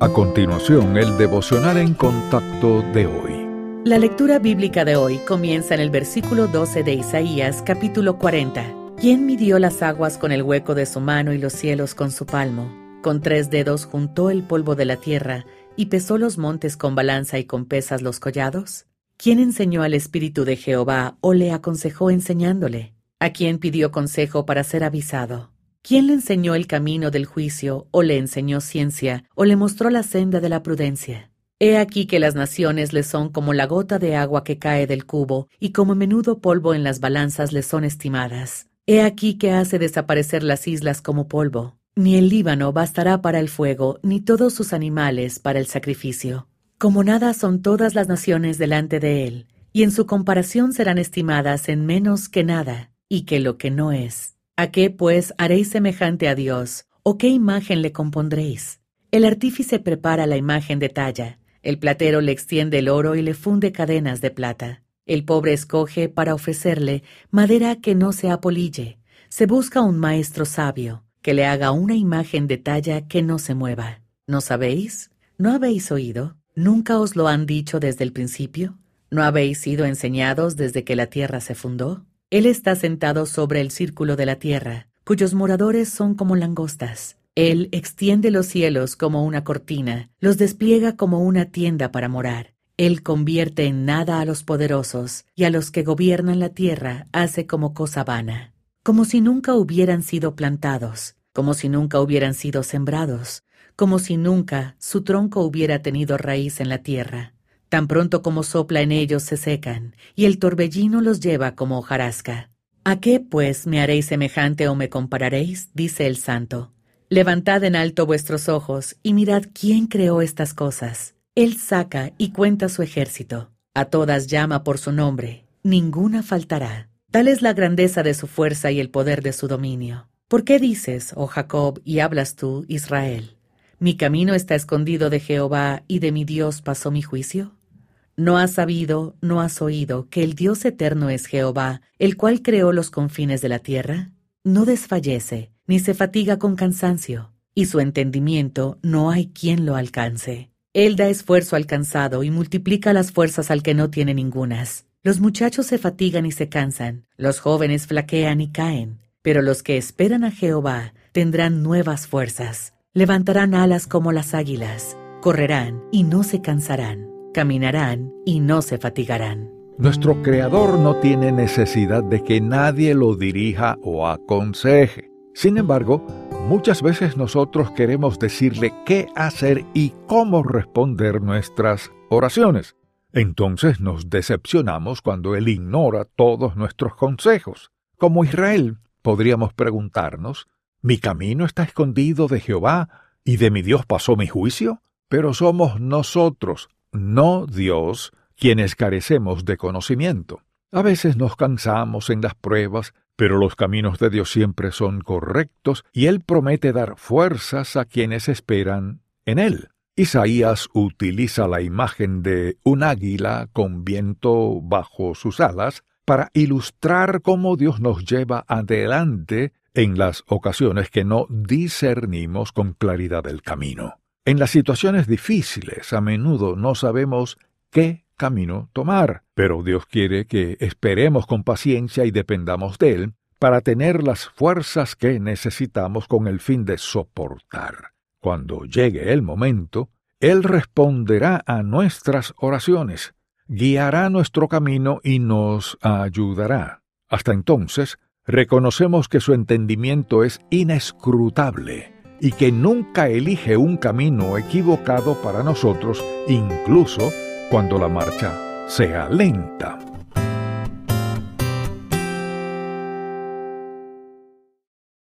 A continuación, el devocional en contacto de hoy. La lectura bíblica de hoy comienza en el versículo 12 de Isaías, capítulo 40. ¿Quién midió las aguas con el hueco de su mano y los cielos con su palmo? Con tres dedos juntó el polvo de la tierra y pesó los montes con balanza y con pesas los collados. ¿Quién enseñó al Espíritu de Jehová o le aconsejó enseñándole? ¿A quién pidió consejo para ser avisado? ¿Quién le enseñó el camino del juicio, o le enseñó ciencia, o le mostró la senda de la prudencia? He aquí que las naciones le son como la gota de agua que cae del cubo, y como menudo polvo en las balanzas le son estimadas. He aquí que hace desaparecer las islas como polvo. Ni el Líbano bastará para el fuego, ni todos sus animales para el sacrificio. Como nada son todas las naciones delante de él, y en su comparación serán estimadas en menos que nada, y que lo que no es. ¿A qué, pues, haréis semejante a Dios? ¿O qué imagen le compondréis? El artífice prepara la imagen de talla, el platero le extiende el oro y le funde cadenas de plata. El pobre escoge para ofrecerle madera que no se apolille. Se busca un maestro sabio, que le haga una imagen de talla que no se mueva. ¿No sabéis? ¿No habéis oído? ¿Nunca os lo han dicho desde el principio? ¿No habéis sido enseñados desde que la tierra se fundó? Él está sentado sobre el círculo de la tierra, cuyos moradores son como langostas. Él extiende los cielos como una cortina, los despliega como una tienda para morar. Él convierte en nada a los poderosos, y a los que gobiernan la tierra hace como cosa vana, como si nunca hubieran sido plantados, como si nunca hubieran sido sembrados, como si nunca su tronco hubiera tenido raíz en la tierra. Tan pronto como sopla en ellos se secan, y el torbellino los lleva como hojarasca. ¿A qué, pues, me haréis semejante o me compararéis? dice el santo. Levantad en alto vuestros ojos y mirad quién creó estas cosas. Él saca y cuenta su ejército. A todas llama por su nombre. Ninguna faltará. Tal es la grandeza de su fuerza y el poder de su dominio. ¿Por qué dices, oh Jacob, y hablas tú, Israel? Mi camino está escondido de Jehová y de mi Dios pasó mi juicio. ¿No has sabido, no has oído que el Dios eterno es Jehová, el cual creó los confines de la tierra? No desfallece, ni se fatiga con cansancio, y su entendimiento no hay quien lo alcance. Él da esfuerzo al cansado y multiplica las fuerzas al que no tiene ningunas. Los muchachos se fatigan y se cansan, los jóvenes flaquean y caen, pero los que esperan a Jehová tendrán nuevas fuerzas, levantarán alas como las águilas, correrán y no se cansarán caminarán y no se fatigarán. Nuestro Creador no tiene necesidad de que nadie lo dirija o aconseje. Sin embargo, muchas veces nosotros queremos decirle qué hacer y cómo responder nuestras oraciones. Entonces nos decepcionamos cuando Él ignora todos nuestros consejos. Como Israel, podríamos preguntarnos, ¿mi camino está escondido de Jehová y de mi Dios pasó mi juicio? Pero somos nosotros no Dios, quienes carecemos de conocimiento. A veces nos cansamos en las pruebas, pero los caminos de Dios siempre son correctos y Él promete dar fuerzas a quienes esperan en Él. Isaías utiliza la imagen de un águila con viento bajo sus alas para ilustrar cómo Dios nos lleva adelante en las ocasiones que no discernimos con claridad el camino. En las situaciones difíciles a menudo no sabemos qué camino tomar, pero Dios quiere que esperemos con paciencia y dependamos de Él para tener las fuerzas que necesitamos con el fin de soportar. Cuando llegue el momento, Él responderá a nuestras oraciones, guiará nuestro camino y nos ayudará. Hasta entonces, reconocemos que su entendimiento es inescrutable y que nunca elige un camino equivocado para nosotros, incluso cuando la marcha sea lenta.